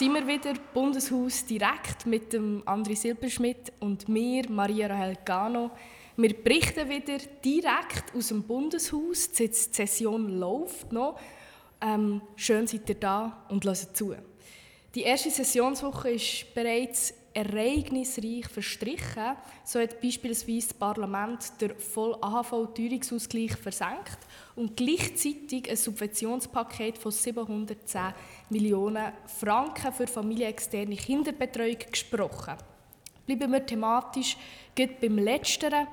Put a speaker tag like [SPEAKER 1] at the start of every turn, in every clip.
[SPEAKER 1] sind wir wieder, Bundeshaus direkt mit dem André Silberschmidt und mir, Maria Rahel Gano. Wir berichten wieder direkt aus dem Bundeshaus. Die Session läuft noch. Ähm, schön seid ihr da und hört zu. Die erste Sessionswoche ist bereits ereignisreich verstrichen. So hat beispielsweise das Parlament den voll AHV-Teuerungsausgleich versenkt und gleichzeitig ein Subventionspaket von 710 Millionen Franken für familienexterne Kinderbetreuung gesprochen. Bleiben wir thematisch geht beim Letzteren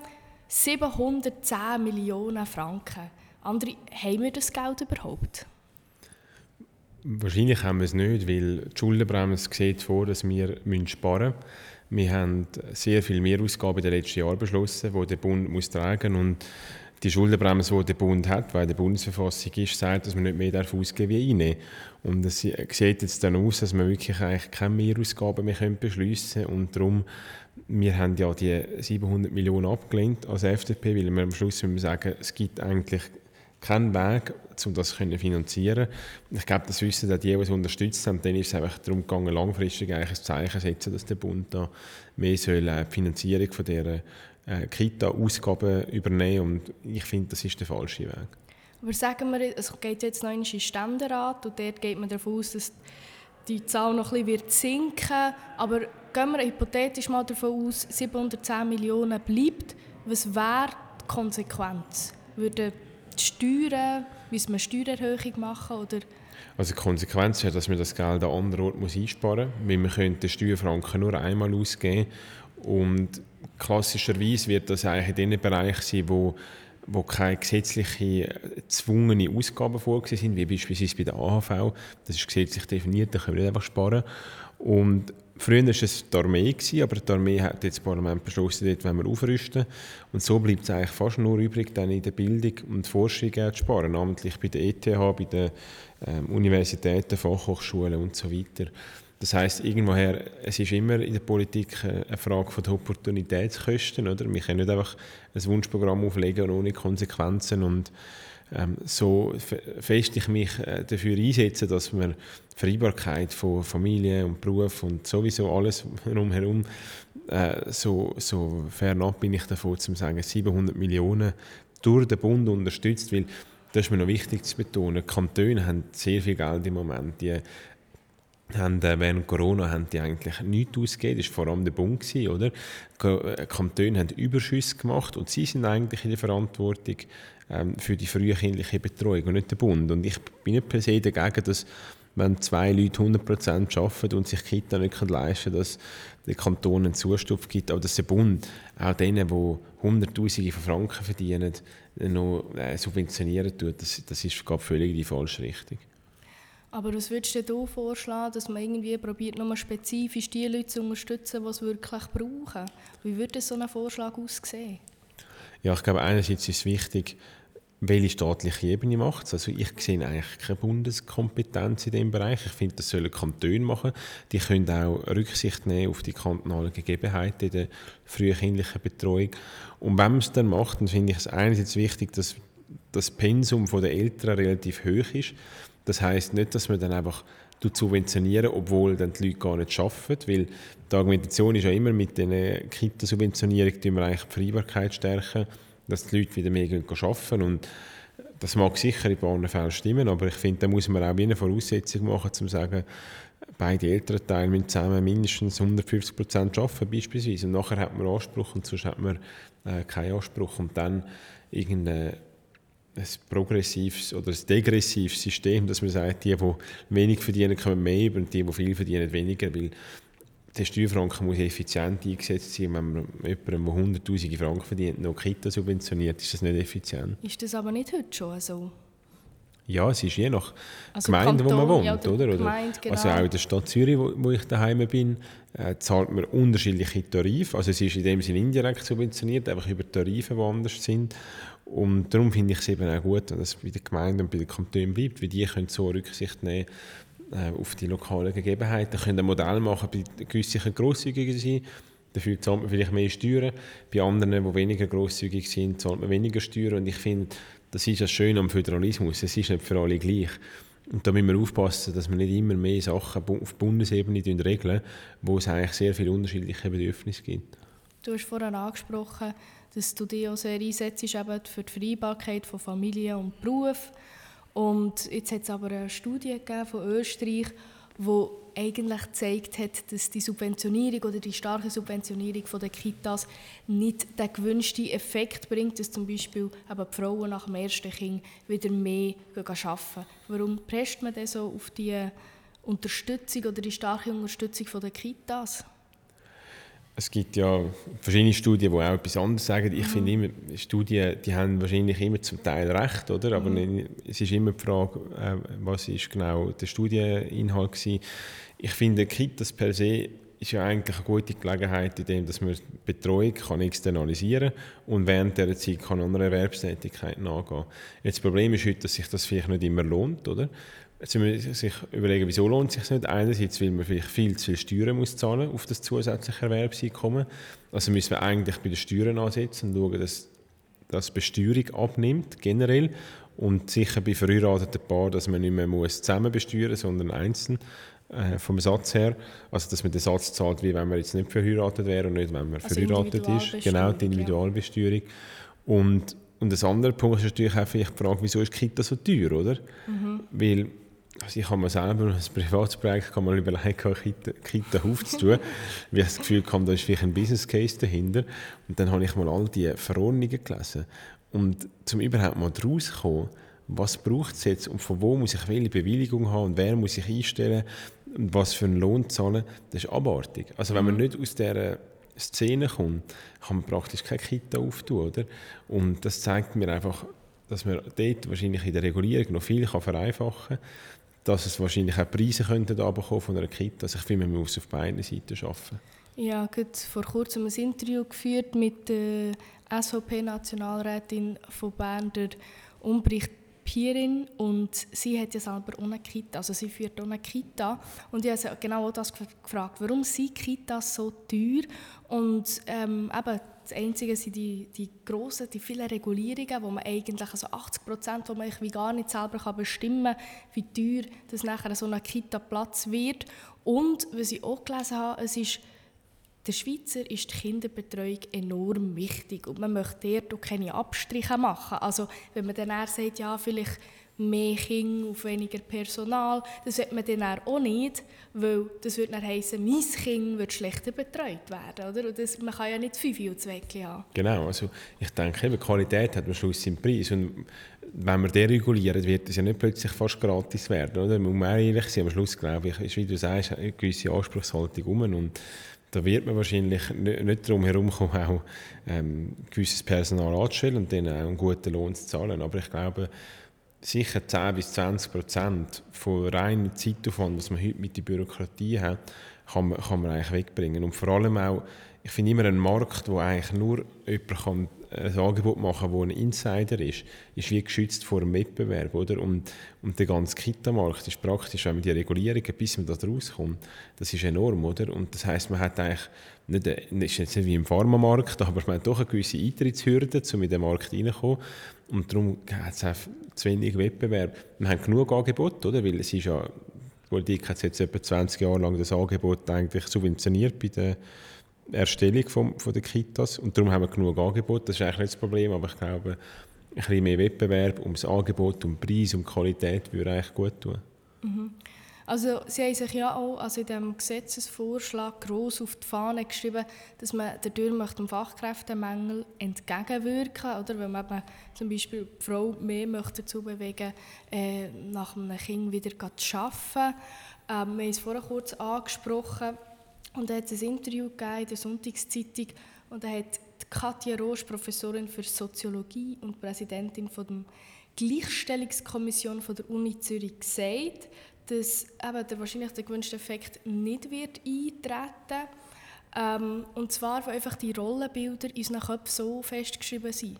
[SPEAKER 1] 710 Millionen Franken. Andere, haben wir das Geld überhaupt?
[SPEAKER 2] Wahrscheinlich haben wir es nicht, weil die Schuldenbremse sieht vor, dass wir sparen müssen. Wir haben sehr viel Mehrausgaben in den letzten Jahren beschlossen, die der Bund muss tragen muss. Die Schuldenbremse, die der Bund hat, weil der Bundesverfassung ist, sagt, dass man nicht mehr ausgeben wie einnehmen Und es sieht jetzt dann aus, dass wir wirklich eigentlich keine Mehrausgaben mehr beschliessen können. Und darum, wir haben ja die 700 Millionen abgelehnt als FDP, weil wir am Schluss müssen sagen, es gibt eigentlich keinen Weg, um das zu finanzieren. Ich glaube, das wissen auch die, die es unterstützt haben. Dann ist es einfach darum gegangen, langfristig eigentlich ein Zeichen zu setzen, dass der Bund da mehr soll, äh, die Finanzierung von dieser äh, Kita-Ausgaben übernehmen Und ich finde, das ist der falsche Weg.
[SPEAKER 1] Aber sagen wir, es geht jetzt noch in den Ständerat und dort geht man davon aus, dass die Zahl noch ein bisschen sinken wird. Aber gehen wir hypothetisch mal davon aus, 710 Millionen bleibt. Was wäre die Konsequenz? Würde die Steuern, müssen wir Steuererhöhung machen oder
[SPEAKER 2] also die Konsequenz ist, dass man das Geld an anderen Orten einsparen muss, weil man könnte den Steuerfranken nur einmal ausgeben und klassischerweise wird das eigentlich in den Bereichen sein, wo, wo keine gesetzlichen gezwungene Ausgaben vorgesehen sind, wie beispielsweise bei der AHV. Das ist gesetzlich definiert, da können wir nicht einfach sparen. Und Früher war es die Armee, aber die Armee hat jetzt das Parlament beschlossen, dort wollen wir aufrüsten. Und so bleibt es eigentlich fast nur übrig, dann in der Bildung und Forschung zu sparen, namentlich bei der ETH, bei den ähm, Universitäten, Fachhochschulen und so weiter. Das heißt irgendwoher, es ist immer in der Politik eine Frage von der Opportunitätskosten. Oder? Wir können nicht einfach ein Wunschprogramm auflegen ohne Konsequenzen. Und ähm, so fest ich mich äh, dafür einsetze, dass wir Vereinbarkeit von Familie und Beruf und sowieso alles drumherum äh, so, so fernab bin ich davon zu sagen, 700 Millionen durch den Bund unterstützt, weil das ist mir noch wichtig zu betonen. Die Kantone haben sehr viel Geld im Moment. Die haben, äh, während Corona haben die eigentlich nichts ausgegeben. Das war vor allem der Bund, gewesen, oder? Die äh, Kantone haben Überschüsse gemacht und sie sind eigentlich in der Verantwortung ähm, für die frühkindliche Betreuung und nicht der Bund. Und ich bin nicht per se dagegen, dass wenn zwei Leute 100% arbeiten und sich Kita nicht leisten können, dass der Kanton einen Zustupf gibt, aber dass der Bund auch denen, die Hunderttausende von Franken verdienen, noch äh, subventionieren tut, das, das ist glaube völlig die falsche Richtung.
[SPEAKER 1] Aber was würdest du vorschlagen, dass man irgendwie probiert, nur spezifisch die Leute zu unterstützen, die es wirklich brauchen? Wie würde so ein Vorschlag aussehen?
[SPEAKER 2] Ja, ich glaube, einerseits ist es wichtig, welche staatliche Ebene macht es. Also ich sehe eigentlich keine Bundeskompetenz in diesem Bereich. Ich finde, das sollen Kantone machen. Die können auch Rücksicht nehmen auf die kantonalen Gegebenheiten in der frühkindlichen Betreuung. Und wenn man es dann macht, dann finde ich es einerseits wichtig, dass das Pensum der Eltern relativ hoch ist. Das heißt nicht, dass man dann einfach subventionieren, obwohl dann die Leute gar nicht arbeiten. Weil die Argumentation ist ja immer, mit den Kita-Subventionierung wir eigentlich die Vereinbarkeit stärken dass die Leute wieder mehr arbeiten und das mag sicher in paar Fällen stimmen, aber ich finde, da muss man auch eine Voraussetzung machen, um zu sagen, beide Elternteile müssen zusammen mindestens 150 Prozent arbeiten beispielsweise und nachher hat man Anspruch und sonst hat man äh, keinen Anspruch und dann irgendein ein progressives oder ein degressives System, dass man sagt, die, die wenig verdienen, kommen mehr und die, die viel verdienen, weniger, weil der Steuerfranken muss effizient eingesetzt sein. Wenn man jemanden, der hunderttausende Franken verdient, noch Kita subventioniert, ist das nicht effizient.
[SPEAKER 1] Ist das aber nicht heute schon so?
[SPEAKER 2] Ja, es ist je nach also Gemeinde, Kanton, wo man wohnt. Ja, oder? oder? Gemeinde, genau. Also auch in der Stadt Zürich, wo, wo ich daheim bin, äh, zahlt man unterschiedliche Tarife. Also es ist in dem Sinne indirekt subventioniert, einfach über Tarife, die anders sind. Und darum finde ich es eben auch gut, dass es bei den Gemeinden und bei den Kantonen bleibt, weil die können so Rücksicht nehmen äh, auf die lokalen Gegebenheiten. können ein Modell machen, bei gewissen grosszügiger sein, dafür zahlt man vielleicht mehr Steuern, bei anderen, die weniger grosszügig sind, zahlt man weniger Steuern und ich finde, das ist das Schöne am Föderalismus, es ist nicht für alle gleich. Und da müssen wir aufpassen, dass wir nicht immer mehr Sachen auf Bundesebene regeln, wo es eigentlich sehr viele unterschiedliche Bedürfnisse gibt.
[SPEAKER 1] Du hast vorhin angesprochen, dass du dich auch sehr einsetzt eben für die Vereinbarkeit von Familie und Beruf. Und jetzt hat es aber eine Studie von Österreich, die eigentlich gezeigt hat, dass die Subventionierung oder die starke Subventionierung der Kitas nicht den gewünschten Effekt bringt, dass zum Beispiel eben die Frauen nach dem ersten Kind wieder mehr arbeiten. Warum presst man denn so auf die Unterstützung oder die starke Unterstützung der Kitas?
[SPEAKER 2] Es gibt ja verschiedene Studien, die auch etwas anderes sagen. Ich mhm. finde immer, Studien, die haben wahrscheinlich immer zum Teil recht, oder? Aber mhm. es ist immer die Frage, äh, was ist genau der Studieninhalt gewesen. Ich finde, Kitas per se ist ja eigentlich eine gute Gelegenheit, indem dass man Betreuung kann externalisieren kann und während dieser Zeit kann an einer Erwerbstätigkeit nachgehen. Jetzt das Problem ist heute, dass sich das vielleicht nicht immer lohnt, oder? Jetzt müssen wir sich überlegen, wieso lohnt es sich nicht. Einerseits, weil man vielleicht viel zu viel Steuern muss zahlen auf das zusätzliche Erwerbseinkommen. Also müssen wir eigentlich bei den Steuern ansetzen und schauen, dass das Besteuerung abnimmt, generell. Und sicher bei verheirateten Paaren, dass man nicht mehr muss zusammen besteuern muss, sondern einzeln äh, vom Satz her. Also, dass man den Satz zahlt, wie wenn man jetzt nicht verheiratet wäre und nicht, wenn man also verheiratet ist. Genau, die Individualbesteuerung. Ja. Und, und ein anderer Punkt ist natürlich auch vielleicht die Frage, wieso ist Kita so teuer, oder? Mhm. Weil also ich habe mir selber als Privatprojekt kann man überlegen, Kita, Kita aufzutun, weil ich das Gefühl habe, da ist vielleicht ein Business Case dahinter. Und dann habe ich mal all die Verordnungen gelesen. Und zum überhaupt mal daraus zu kommen, was braucht es jetzt und von wo muss ich welche Bewilligung haben und wer muss ich einstellen und was für einen Lohn zahlen, das ist abartig. Also wenn man mhm. nicht aus dieser Szene kommt, kann man praktisch keine Kita auftun, oder? Und das zeigt mir einfach, dass man dort wahrscheinlich in der Regulierung noch viel vereinfachen kann dass es wahrscheinlich auch Preise könnten von einer Kita. Also ich finde, man muss auf beiden Seiten arbeiten.
[SPEAKER 1] Ja, habe vor kurzem ein Interview geführt mit der SVP-Nationalrätin von Bern, der Umbricht Pirin und sie hat ja selber ohne Kita, also sie führt ohne Kita und ich habe genau das gefragt, warum sind Kitas so teuer und ähm, eben das Einzige sind die, die grossen, die vielen Regulierungen, wo man eigentlich, also 80 Prozent, wo man wie gar nicht selber kann bestimmen kann, wie teuer das nachher so eine Kita Platz wird. Und, was ich auch gelesen habe, es ist, der Schweizer ist die Kinderbetreuung enorm wichtig und man möchte dort auch keine Abstriche machen. Also wenn man dann sagt, ja, vielleicht mehr Kinder auf weniger Personal. Das wird man dann auch nicht, weil das würde dann heissen, mein Kind wird schlechter betreut werden. Oder? Und das, man kann ja nicht fünf Zweckchen haben.
[SPEAKER 2] Genau, also ich denke, eben, Qualität hat am Schluss seinen Preis. Und wenn wir deregulieren, wird es ja nicht plötzlich fast gratis werden. Oder? Man muss ehrlich sein, am Schluss glaube ich, ist, wie du sagst, eine gewisse Anspruchshaltung um. Und da wird man wahrscheinlich nicht darum herumkommen, auch ähm, gewisses Personal anzustellen und denen auch einen guten Lohn zu zahlen. Aber ich glaube, sicher 10 bis 20 Prozent von reinem Zeitaufwand, was man heute mit der Bürokratie hat, kann man, kann man eigentlich wegbringen. Und vor allem auch, ich finde immer ein Markt, wo eigentlich nur jemand kann ein Angebot machen das ein Insider ist, ist wie geschützt vor dem Wettbewerb. Oder? Und, und der ganze Kita-Markt ist praktisch, wenn man die Regulierungen, bis man da rauskommt, das ist enorm. Oder? Und das heisst, man hat eigentlich, nicht, ist jetzt nicht wie im Pharmamarkt, aber man hat doch eine gewisse Eintrittshürde, um in den Markt reinzukommen. Und darum hat es auch zu wenig Wettbewerb. Wir haben genug Angebot, oder? weil es ist ja, die Politik hat jetzt etwa 20 Jahre lang das Angebot eigentlich subventioniert bei der Erstellung von, von der Kitas und darum haben wir genug Angebot. Das ist eigentlich nicht das Problem, aber ich glaube, ein bisschen mehr Wettbewerb um das Angebot, um Preis, um Qualität würde eigentlich gut tun.
[SPEAKER 1] Mhm. Also Sie haben sich ja auch also in diesem Gesetzesvorschlag gross auf die Fahne geschrieben, dass man dadurch möchte dem Fachkräftemangel entgegenwirken oder wenn man zum Beispiel die Frau mehr möchte dazu bewegen äh, nach einem Kind wieder zu arbeiten. Ähm, wir haben es vorher kurz angesprochen und er hat ein Interview gegeben in der Sonntagszeitung und da hat Katja Rosch, Professorin für Soziologie und Präsidentin von der Gleichstellungskommission von der Uni Zürich gesagt, dass eben der wahrscheinlich der gewünschte Effekt nicht wird eintreten ähm, und zwar, weil einfach die Rollenbilder in unseren Köpfen so festgeschrieben sind.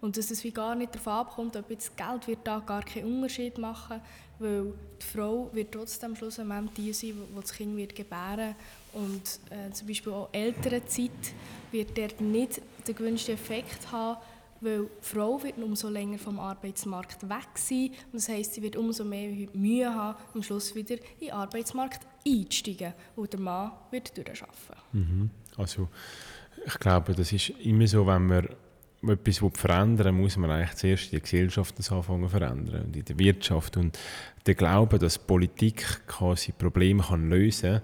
[SPEAKER 1] Und dass es wie gar nicht darauf abkommt, ob jetzt Geld wird da gar keinen Unterschied machen weil die Frau wird trotzdem schlussendlich die sein, die das Kind wird gebären und äh, zum Beispiel auch Elternzeit wird dort nicht den gewünschten Effekt haben, weil die Frau wird umso länger vom Arbeitsmarkt weg sein und das heißt, sie wird umso mehr Mühe haben, am Schluss wieder in den Arbeitsmarkt einzusteigen, wo der Mann wird durcharbeiten.
[SPEAKER 2] Mhm. Also ich glaube, das ist immer so, wenn man etwas verändern muss man eigentlich zuerst die Gesellschaft das anfangen zu verändern und in der Wirtschaft. Und der Glaube, dass Politik quasi Probleme lösen kann,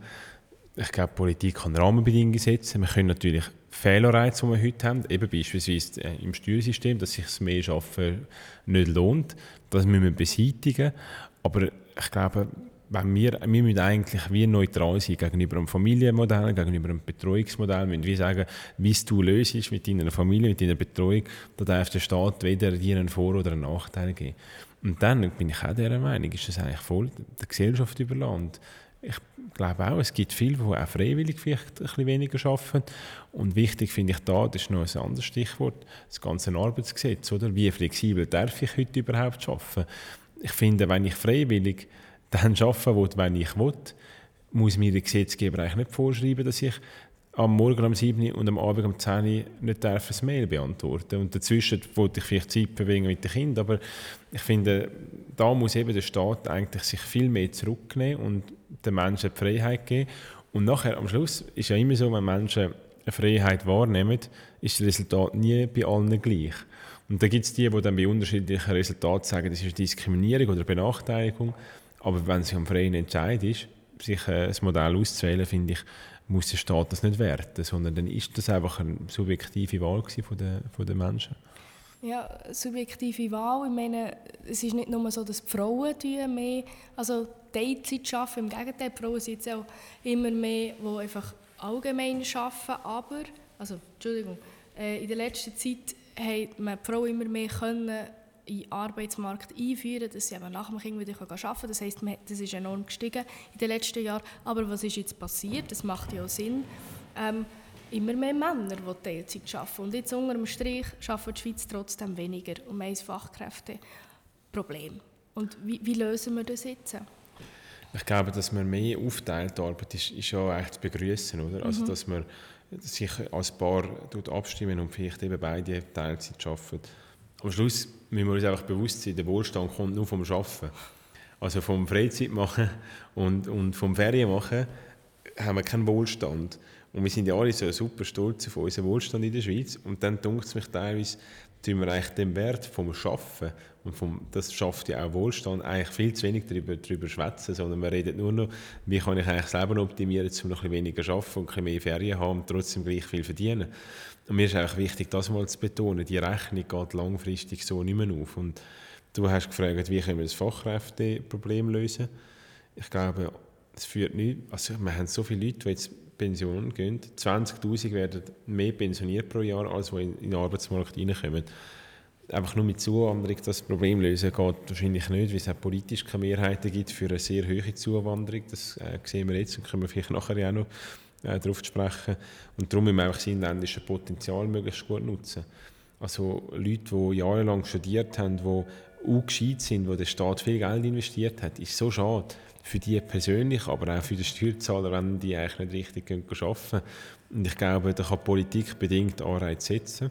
[SPEAKER 2] ich glaube, Politik kann Rahmenbedingungen setzen. Wir können natürlich Fehlerreize, die wir heute haben, eben beispielsweise äh, im Steuersystem, dass sich das mehr Arbeiten nicht lohnt. Das müssen wir beseitigen. Aber ich glaube, wenn wir, wir müssen eigentlich wie neutral sein gegenüber einem Familienmodell, gegenüber einem Betreuungsmodell. Wir müssen wie sagen, wie es du löst mit deiner Familie, mit deiner Betreuung, da darf der Staat weder dir einen Vor- oder einen Nachteil geben. Und dann bin ich auch dieser Meinung, ist das eigentlich voll der Gesellschaft überlassen. Ich glaube auch, es gibt viele, die auch freiwillig vielleicht ein bisschen weniger arbeiten. Und wichtig finde ich da, das ist noch ein anderes Stichwort, das ganze Arbeitsgesetz. Oder? Wie flexibel darf ich heute überhaupt arbeiten? Ich finde, wenn ich freiwillig dann arbeiten will, wenn ich will, muss mir der Gesetzgeber eigentlich nicht vorschreiben, dass ich am Morgen um 7 und am Abend um 10 Uhr nicht ein Mail beantworten Und dazwischen wollte ich vielleicht Zeit bewegen mit den Kindern, aber ich finde, da muss eben der Staat eigentlich sich viel mehr zurücknehmen und den Menschen die Freiheit geben. Und nachher, am Schluss, ist ja immer so, wenn Menschen eine Freiheit wahrnehmen, ist das Resultat nie bei allen gleich. Und da gibt es die, die dann bei unterschiedlichen Resultaten sagen, das ist Diskriminierung oder Benachteiligung. Aber wenn es um freien Entscheid ist, sich äh, ein Modell auszuwählen, finde ich, muss der Staat das nicht werten, sondern dann ist das einfach eine subjektive Wahl von den, von den Menschen.
[SPEAKER 1] Ja, subjektive Wahl. Ich meine, es ist nicht nur so, dass die Frauen mehr also Teilzeit arbeiten. Im Gegenteil, die Frauen sind auch immer mehr, die einfach allgemein arbeiten. Aber, also, Entschuldigung, äh, in der letzten Zeit hat man die Frauen immer mehr können in den Arbeitsmarkt einführen, dass sie eben nach dem Kind wieder arbeiten können. Das heisst, das ist enorm gestiegen in den letzten Jahren. Aber was ist jetzt passiert? Das macht ja auch Sinn. Ähm, immer mehr Männer, die Teilzeit arbeiten. Und jetzt unter dem Strich arbeitet die Schweiz trotzdem weniger um ein Fachkräfteproblem. Und wie, wie, lösen wir das jetzt?
[SPEAKER 2] Ich glaube, dass man mehr aufteilt, Arbeit ist, ist ja eigentlich zu begrüßen, oder? Also, mhm. dass man sich als Paar abstimmen und vielleicht eben beide Teilzeit arbeiten. Am Schluss müssen wir uns einfach bewusst sein, der Wohlstand kommt nur vom Arbeiten. Also vom Freizeit machen und, und vom Ferien machen haben wir keinen Wohlstand. Und wir sind ja alle so super stolz auf unseren Wohlstand in der Schweiz. Und dann dunkt es mich teilweise, tun wir eigentlich den Wert vom Schaffen und vom, das schafft ja auch Wohlstand, eigentlich viel zu wenig darüber, darüber schwätzen, sondern wir reden nur noch, wie kann ich eigentlich Leben optimieren, um noch ein bisschen weniger arbeiten und ein bisschen mehr Ferien haben und trotzdem gleich viel verdienen. Und mir ist eigentlich wichtig, das mal zu betonen, die Rechnung geht langfristig so nicht mehr auf. Und du hast gefragt, wie können wir das Fachkräfteproblem lösen. Ich glaube, es führt nicht, also wir haben so viele Leute, die jetzt Pension gehen. 20'000 werden mehr pensioniert pro Jahr, als die in den Arbeitsmarkt reinkommen. Einfach nur mit Zuwanderung das Problem lösen geht wahrscheinlich nicht, weil es auch politisch keine Mehrheiten gibt für eine sehr hohe Zuwanderung. Das äh, sehen wir jetzt und können wir vielleicht nachher auch noch äh, darauf sprechen. Und darum müssen wir einfach das inländische Potenzial möglichst gut nutzen. Also Leute, die jahrelang studiert haben, die auch gescheit sind, wo der Staat viel Geld investiert hat, ist so schade für die persönlich, aber auch für den Steuerzahler, wenn die eigentlich nicht richtig arbeiten Und ich glaube, da kann Politik bedingt Anreize setzen.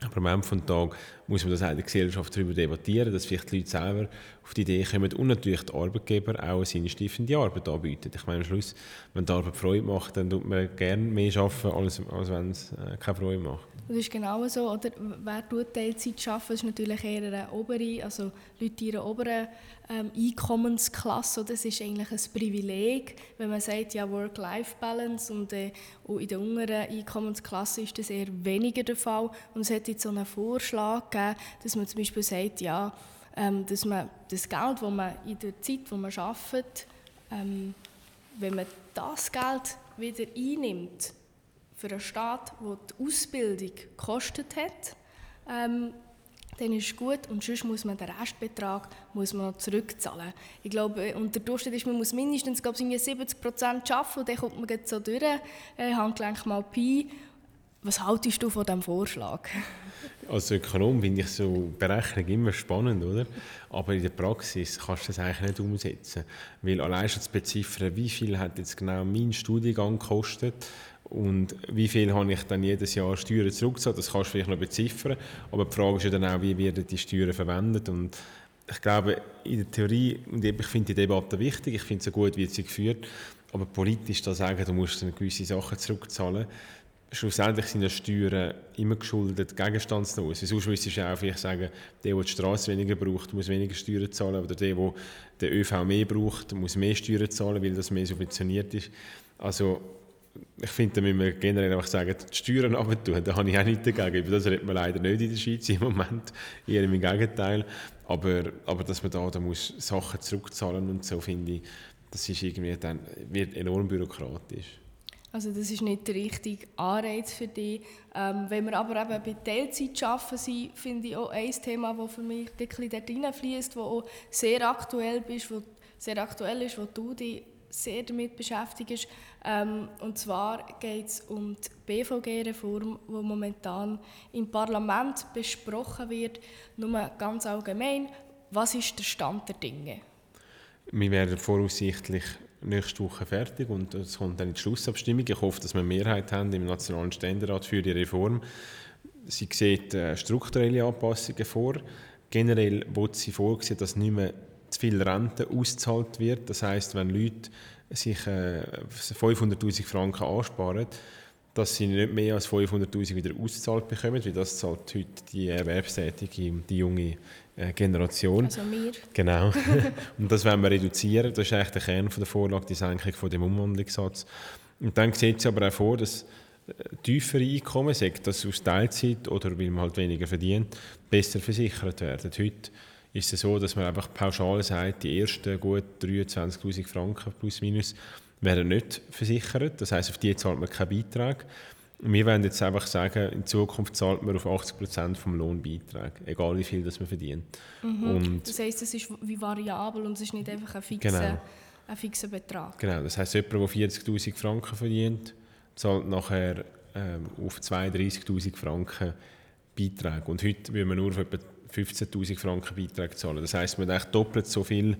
[SPEAKER 2] Aber am Ende des Tages muss man das auch in der Gesellschaft darüber debattieren, dass vielleicht die Leute selber auf die Idee kommen und natürlich die Arbeitgeber auch eine sinnstiftende Arbeit anbieten. Ich meine, am Schluss, wenn die Arbeit Freude macht, dann tut man gerne mehr arbeiten, als, als wenn es äh, keine Freude macht.
[SPEAKER 1] Das ist genau so. Oder? Wer tut Teilzeit arbeiten, ist natürlich eher eine obere, also Leute in einer oberen ähm, Einkommensklasse. Das ist eigentlich ein Privileg, wenn man sagt, ja, Work-Life-Balance und, äh, und in der unteren Einkommensklasse ist das eher weniger der Fall. Und es hat jetzt so einen Vorschlag gegeben, dass man zum Beispiel sagt, ja, ähm, dass man das Geld, das man in der Zeit, wo man arbeitet, ähm, wenn man das Geld wieder einnimmt für einen Staat, der die Ausbildung gekostet hat, ähm, dann ist es gut und sonst muss man den Restbetrag muss man noch zurückzahlen. Ich glaube, und der Durchschnitt ist, man muss mindestens glaube ich, 70 Prozent arbeiten und dann kommt man so durch, äh, Handgelenk mal Pi. Was haltest du von diesem Vorschlag?
[SPEAKER 2] Als Ökonom finde ich so Berechnung immer spannend, oder? Aber in der Praxis kannst du das eigentlich nicht umsetzen. Weil allein schon zu beziffern, wie viel hat jetzt genau mein Studiengang gekostet Und wie viel habe ich dann jedes Jahr Steuern zurückgezahlt, das kannst du vielleicht noch beziffern. Aber die Frage ist ja dann auch, wie werden die Steuern verwendet. Und ich glaube, in der Theorie, und ich finde die Debatte wichtig, ich finde es so gut, wie sie geführt, aber politisch da sagen, du musst dann gewisse Sachen zurückzahlen, schlussendlich sind ja Steuern immer geschuldet gegenstandslos. Sonst müsstest du auch vielleicht sagen, der, der die Straße weniger braucht, muss weniger Steuern zahlen oder der, der den ÖV mehr braucht, muss mehr Steuern zahlen, weil das mehr subventioniert ist. Also ich finde, da müssen wir generell einfach sagen, die Steuern runter da habe ich auch nichts dagegen. Über das redet man leider nicht in der Schweiz im Moment, eher im Gegenteil. Aber, aber dass man da, da muss Sachen zurückzahlen und so, finde ich, das ist irgendwie dann, wird enorm bürokratisch.
[SPEAKER 1] Also das ist nicht der richtige Anreiz für dich. Ähm, wenn wir aber eben bei Teilzeit arbeiten sind, finde ich auch ein Thema, das für mich ein bisschen dort reinfließt, das auch sehr aktuell, ist, wo, sehr aktuell ist, wo du dich sehr damit beschäftigst. Ähm, und zwar geht es um die BVG-Reform, die momentan im Parlament besprochen wird. Nur ganz allgemein, was ist der Stand der Dinge?
[SPEAKER 2] Wir werden voraussichtlich nächste Woche fertig und es kommt dann die Schlussabstimmung. Ich hoffe, dass wir eine Mehrheit haben im Nationalen Ständerat für die Reform. Sie sieht äh, strukturelle Anpassungen vor. Generell wird sie vorsehen, dass nicht mehr zu viel Rente ausgezahlt wird. Das heißt, wenn Leute sich äh, 500'000 Franken ansparen, dass sie nicht mehr als 500'000 wieder ausgezahlt bekommen, weil das zahlt heute die Erwerbstätige, die junge äh, Generation.
[SPEAKER 1] Also wir.
[SPEAKER 2] Genau. und das wollen wir reduzieren. Das ist eigentlich der Kern der Vorlage, die Senkung von dem Umwandlungssatz. Und dann sieht sie aber auch vor, dass äh, tiefere Einkommen, sei das aus Teilzeit oder weil man halt weniger verdient, besser versichert werden. Heute ist es so, dass man einfach pauschal sagt, die ersten gut 23'000 Franken plus minus werden nicht versichert. Das heißt, auf die zahlt man keinen Beitrag. Wir wollen jetzt einfach sagen, in Zukunft zahlt man auf 80 Prozent vom Lohnbeitrag, egal wie viel das man verdient.
[SPEAKER 1] Mhm. Das heisst, es ist wie variabel und es ist nicht einfach ein fixer, genau. ein fixer Betrag.
[SPEAKER 2] Genau, das heisst, jemand, der 40'000 Franken verdient, zahlt nachher ähm, auf 32'000 Franken Beitrag. Und heute will man nur auf etwa 15'000 Franken Beitrag zahlen. Das heisst, man hat doppelt so viel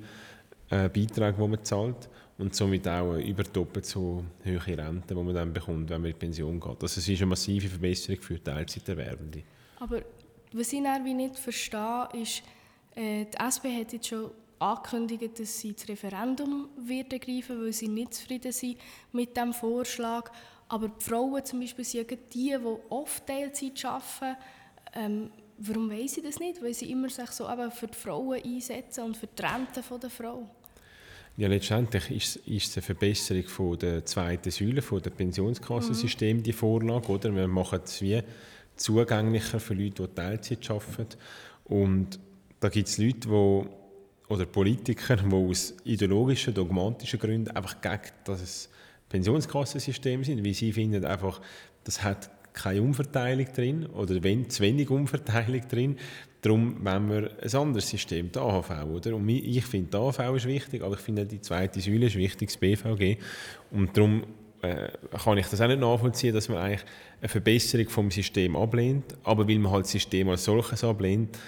[SPEAKER 2] äh, Beitrag, den man zahlt und somit auch über doppelt so hohe Rente, die man dann bekommt, wenn man in Pension geht. Also es ist eine massive Verbesserung für Teilzeiterwerbende.
[SPEAKER 1] Aber was ich wie nicht verstehe, ist, äh, die SP hat jetzt schon angekündigt, dass sie das Referendum wird ergreifen, weil sie nicht zufrieden sind mit dem Vorschlag. Aber die Frauen zum Beispiel sind die, die oft Teilzeit arbeiten. Ähm, warum weiß sie das nicht? Weil sie immer sich so eben für die Frauen einsetzen und für die Rente der Frau.
[SPEAKER 2] Ja, letztendlich ist, ist es eine Verbesserung von der zweiten Säule, von der Pensionskassensystem, mhm. die Vorlage. Oder? Wir machen es wie zugänglicher für Leute, die Teilzeit arbeiten. Und da gibt es Leute, die, oder Politiker, die aus ideologischen, dogmatischen Gründen einfach gegen das Pensionskassensystem sind, weil sie finden einfach, das hat keine Umverteilung drin oder wenn, zu wenig Umverteilung drin. Darum wollen wir ein anderes System, die AHV. Oder? Und ich finde, die AHV ist wichtig, aber ich finde die zweite Säule ist wichtig, das BVG. Und darum äh, kann ich das auch nicht nachvollziehen, dass man eigentlich eine Verbesserung vom System ablehnt. Aber weil man halt das System als solches ablehnt,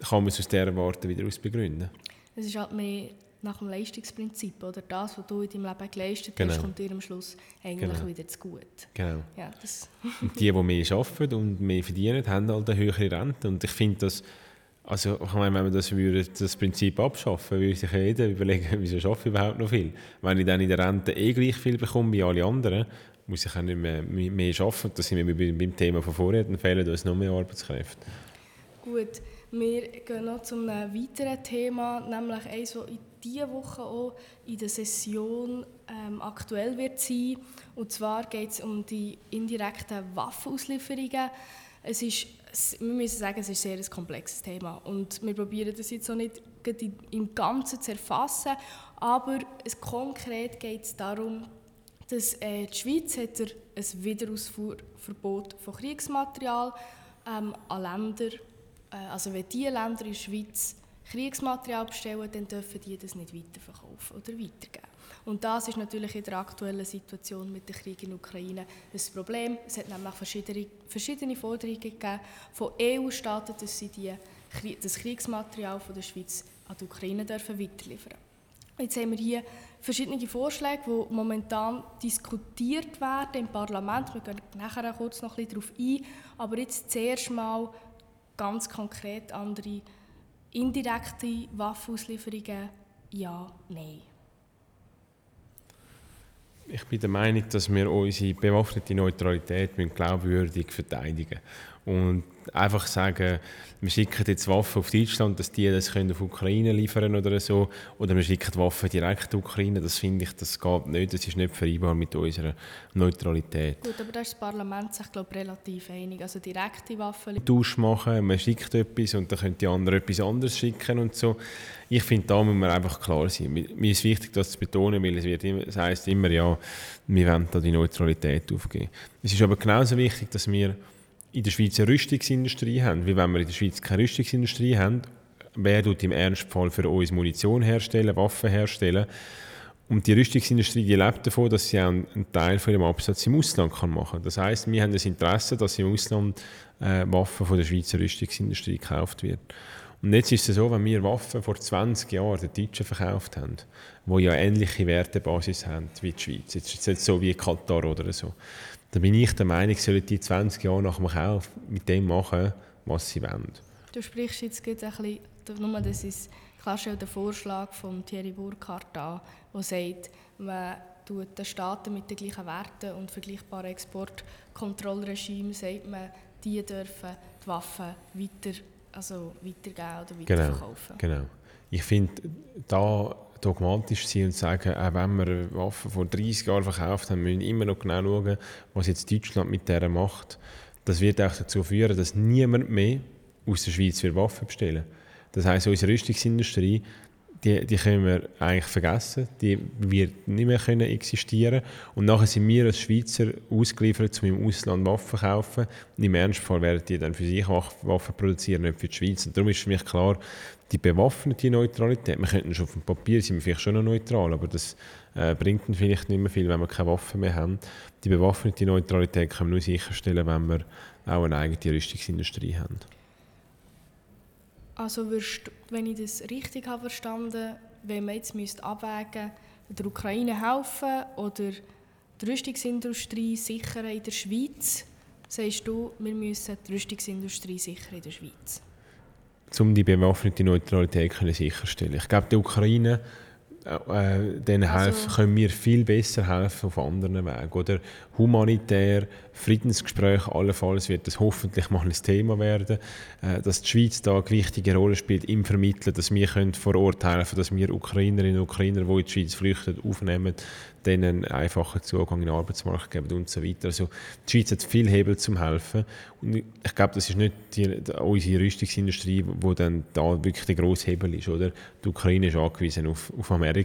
[SPEAKER 2] kann man es aus dieser Warte wieder aus begründen.
[SPEAKER 1] Es ist halt mehr nach dem Leistungsprinzip. Oder das, was du in deinem Leben geleistet genau. hast, kommt dir am Schluss eigentlich genau. wieder zu gut.
[SPEAKER 2] Genau. Ja, das und die, die mehr arbeiten und mehr verdienen, haben halt eine höhere Rente. Und ich finde das, also ich meine, wenn wir das, würde, das Prinzip abschaffen würde sich jeder überlegen, wieso schaffe ich überhaupt noch viel? Wenn ich dann in der Rente eh gleich viel bekomme wie alle anderen, muss ich auch nicht mehr, mehr arbeiten. Das sind wir beim Thema von vorher, dann fehlen uns noch mehr Arbeitskräfte.
[SPEAKER 1] Gut, wir gehen noch zu einem weiteren Thema, nämlich eines, das in dieser Woche auch in der Session ähm, aktuell wird sein. Und zwar geht es um die indirekten Waffenauslieferungen. Es ist, wir müssen sagen, es ist ein sehr komplexes Thema und wir probieren das jetzt auch nicht im Ganzen zu erfassen, aber es, konkret geht es darum, dass äh, die Schweiz hat ein Wiederausfuhrverbot von Kriegsmaterial ähm, an Länder, äh, also wenn diese Länder in der Schweiz Kriegsmaterial bestellen, dann dürfen die das nicht weiterverkaufen oder weitergeben. Und das ist natürlich in der aktuellen Situation mit dem Krieg in der Ukraine ein Problem. Es hat nämlich verschiedene, verschiedene Forderungen gegeben von EU-Staaten, dass sie die, das Kriegsmaterial von der Schweiz an die Ukraine dürfen weiterliefern Jetzt haben wir hier verschiedene Vorschläge, die momentan diskutiert werden im Parlament. Wir gehen nachher kurz noch ein bisschen darauf ein. Aber jetzt zuerst mal ganz konkret andere indirekte Waffenauslieferungen. Ja, nein.
[SPEAKER 2] Ich bin der Meinung, dass wir unsere bewaffnete Neutralität glaubwürdig verteidigen müssen. Und einfach sagen, wir schicken jetzt Waffen auf Deutschland, dass die das können auf Ukraine liefern oder so, oder wir schicken Waffen direkt auf Ukraine, das finde ich, das geht nicht, das ist nicht vereinbar mit unserer Neutralität.
[SPEAKER 1] Gut, aber da ist das Parlament sich glaube ich, relativ einig, also direkte Waffen.
[SPEAKER 2] Tausch machen, man schickt etwas und dann können die anderen etwas anderes schicken und so. Ich finde, da muss man einfach klar sein. Mir ist wichtig, das zu betonen, weil es, wird immer, es heisst immer, ja, wir wollen da die Neutralität aufgeben. Es ist aber genauso wichtig, dass wir in der Schweiz eine Rüstungsindustrie haben. Wie wenn wir in der Schweiz keine Rüstungsindustrie haben, wer tut im Ernstfall für uns Munition herstellen, Waffen herstellen. Und die Rüstungsindustrie die lebt davon, dass sie auch einen Teil von ihrem Absatz im Ausland kann machen kann. Das heißt, wir haben das Interesse, dass im Ausland äh, Waffen von der Schweizer Rüstungsindustrie gekauft werden. Und jetzt ist es so, wenn wir Waffen vor 20 Jahren den Deutschen verkauft haben, die ja ähnliche Wertebasis haben wie die Schweiz, jetzt ist es nicht so wie Katar oder so, dann bin ich der Meinung, sollen die 20 Jahre nach dem Kauf mit dem machen, was sie wollen.
[SPEAKER 1] Du sprichst jetzt ein bisschen, nur das ist klar der Vorschlag von Thierry Burkhardt an, der sagt, man tut den Staaten mit den gleichen Werten und vergleichbaren Exportkontrollregimen, sagt man, die dürfen die Waffen weiter, also weitergeben oder weiterverkaufen.
[SPEAKER 2] Genau, genau. Ich finde, da dogmatisch sein und sagen, auch wenn wir Waffen vor 30 Jahren verkauft haben, müssen wir immer noch genau schauen, was jetzt Deutschland mit der macht. Das wird auch dazu führen, dass niemand mehr aus der Schweiz Waffen bestellen Das heißt, unsere Rüstungsindustrie die, die können wir eigentlich vergessen. Die wird nicht mehr können existieren Und nachher sind wir als Schweizer ausgeliefert, um im Ausland Waffen zu kaufen. Und im Ernstfall werden die dann für sich Waffen produzieren, nicht für die Schweiz. Und darum ist für mich klar, die bewaffnete Neutralität, wir könnten schon auf dem Papier sind wir vielleicht schon noch neutral, aber das äh, bringt dann vielleicht nicht mehr viel, wenn wir keine Waffen mehr haben. Die bewaffnete Neutralität können wir nur sicherstellen, wenn wir auch eine eigene Rüstungsindustrie haben.
[SPEAKER 1] Also würdest, wenn ich das richtig habe verstanden, wenn man jetzt müsste abwägen der Ukraine helfen oder die Rüstungsindustrie sichern in der Schweiz, sagst du, wir müssen die Rüstungsindustrie sichern in der Schweiz?
[SPEAKER 2] Um die bewaffnete Neutralität sicherstellen. Ich glaube, die Ukraine äh, denen also, helfen, können wir viel besser helfen auf anderen Wegen. Oder humanitär, Friedensgespräche, allenfalls wird das hoffentlich mal ein Thema werden, äh, dass die Schweiz da eine wichtige Rolle spielt im Vermitteln, dass wir können vor Ort helfen dass wir Ukrainerinnen und Ukrainer, die in die Schweiz flüchten, aufnehmen, denen einfachen Zugang in den Arbeitsmarkt geben und so weiter. Also die Schweiz hat viel Hebel zum helfen und ich glaube, das ist nicht die, unsere Rüstungsindustrie, wo dann da wirklich der grosse Hebel ist, oder? Die Ukraine ist angewiesen auf, auf Amerika,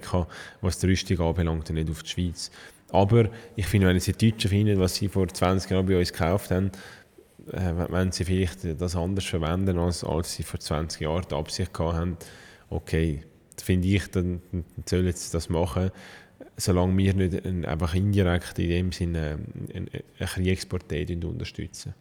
[SPEAKER 2] was die Rüstung anbelangt und nicht auf die Schweiz. Aber ich finde, wenn jetzt die Deutschen finden, was sie vor 20 Jahren bei uns gekauft haben, äh, wenn sie vielleicht das anders verwenden, als, als sie vor 20 Jahren die Absicht hatten, okay, finde ich, dann, dann sollen sie das machen, solange wir nicht ein, einfach indirekt in dem Sinne einen, einen Kriegspartei unterstützen.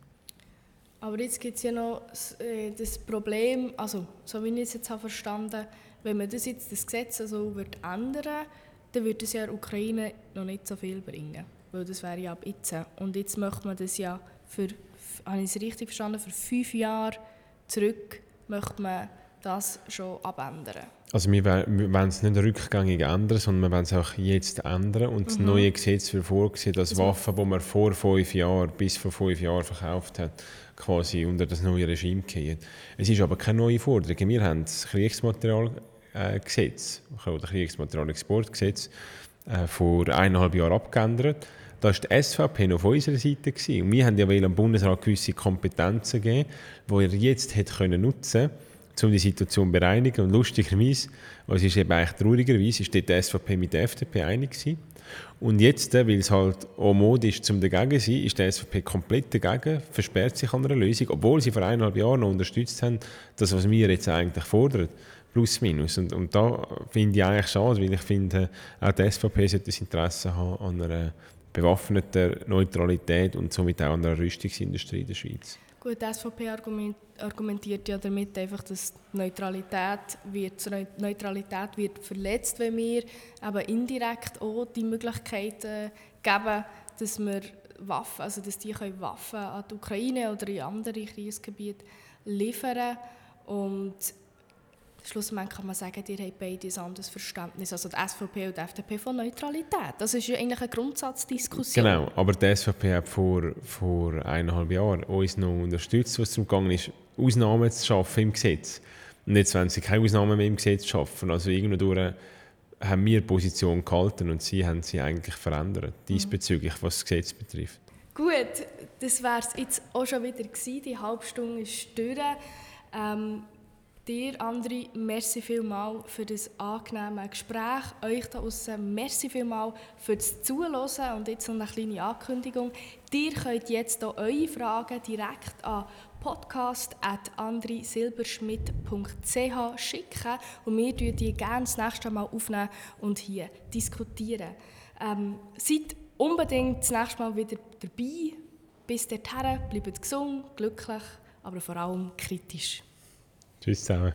[SPEAKER 1] Aber jetzt gibt es ja noch das, äh, das Problem, also so wie ich es jetzt habe verstanden wenn man das jetzt das Gesetz so wird ändern dann würde es ja der Ukraine noch nicht so viel bringen. Weil das wäre ja ab jetzt. Und jetzt möchte man das ja für, habe ich es richtig verstanden, für fünf Jahre zurück möchte man das schon abändern.
[SPEAKER 2] Also wir wollen es nicht rückgängig ändern, sondern wir wollen es auch jetzt ändern. Und das mhm. neue Gesetz wird vorgesehen, dass also Waffen, die man vor fünf Jahren bis vor fünf Jahren verkauft hat, quasi unter das neue Regime gehen. Es ist aber keine neue Forderung. Wir haben das Kriegsmaterialgesetz äh, oder Kriegsmaterialexportgesetz äh, vor eineinhalb Jahren abgeändert. Da war die SVP noch auf unserer Seite. Und wir haben ja am Bundesrat gewisse Kompetenzen gegeben, die er jetzt hätte können nutzen konnte um die Situation zu bereinigen. Und lustigerweise, also ist eben eigentlich traurigerweise, ist die SVP mit der FDP einig gewesen. Und jetzt, äh, weil es halt auch modisch zum dagegen sein, ist die SVP komplett dagegen, versperrt sich an einer Lösung, obwohl sie vor eineinhalb Jahren noch unterstützt haben, das, was wir jetzt eigentlich fordern. Plus, minus. Und, und da finde ich eigentlich schade, weil ich finde, auch die SVP sollte das Interesse haben an einer bewaffneten Neutralität und somit auch an einer Rüstungsindustrie in der Schweiz.
[SPEAKER 1] Gut, die SVP argumentiert ja damit einfach, dass die Neutralität wird, Neutralität wird verletzt, wenn wir aber indirekt auch die Möglichkeiten geben, dass wir Waffen, also dass die können Waffen an die Ukraine oder in andere Kriegsgebiete liefern und schlussendlich kann man sagen, ihr habt beide ein anderes Verständnis, also die SVP und die FDP von Neutralität. Das ist ja eigentlich eine Grundsatzdiskussion.
[SPEAKER 2] Genau, aber die SVP hat vor, vor eineinhalb Jahren uns noch unterstützt, was darum gegangen ist, Ausnahmen zu schaffen im Gesetz. Und jetzt wollen sie keine Ausnahmen mehr im Gesetz schaffen. Also irgendwo haben wir Position gehalten und sie haben sie eigentlich verändert, diesbezüglich, was das Gesetz betrifft.
[SPEAKER 1] Gut, das wäre es jetzt auch schon wieder gewesen. Die halbe Stunde ist durch. Ähm, dir, Andri, merci vielmal für das angenehme Gespräch. Euch da außen merci vielmal für das Zuhören und jetzt noch eine kleine Ankündigung. Ihr könnt jetzt auch eure Fragen direkt an podcast.andrisilberschmidt.ch schicken und wir diskutieren die gerne das nächste Mal aufnehmen und hier diskutieren. Ähm, seid unbedingt das nächste Mal wieder dabei. Bis dahin, bleibt gesund, glücklich, aber vor allem kritisch.
[SPEAKER 2] Tschüss zusammen.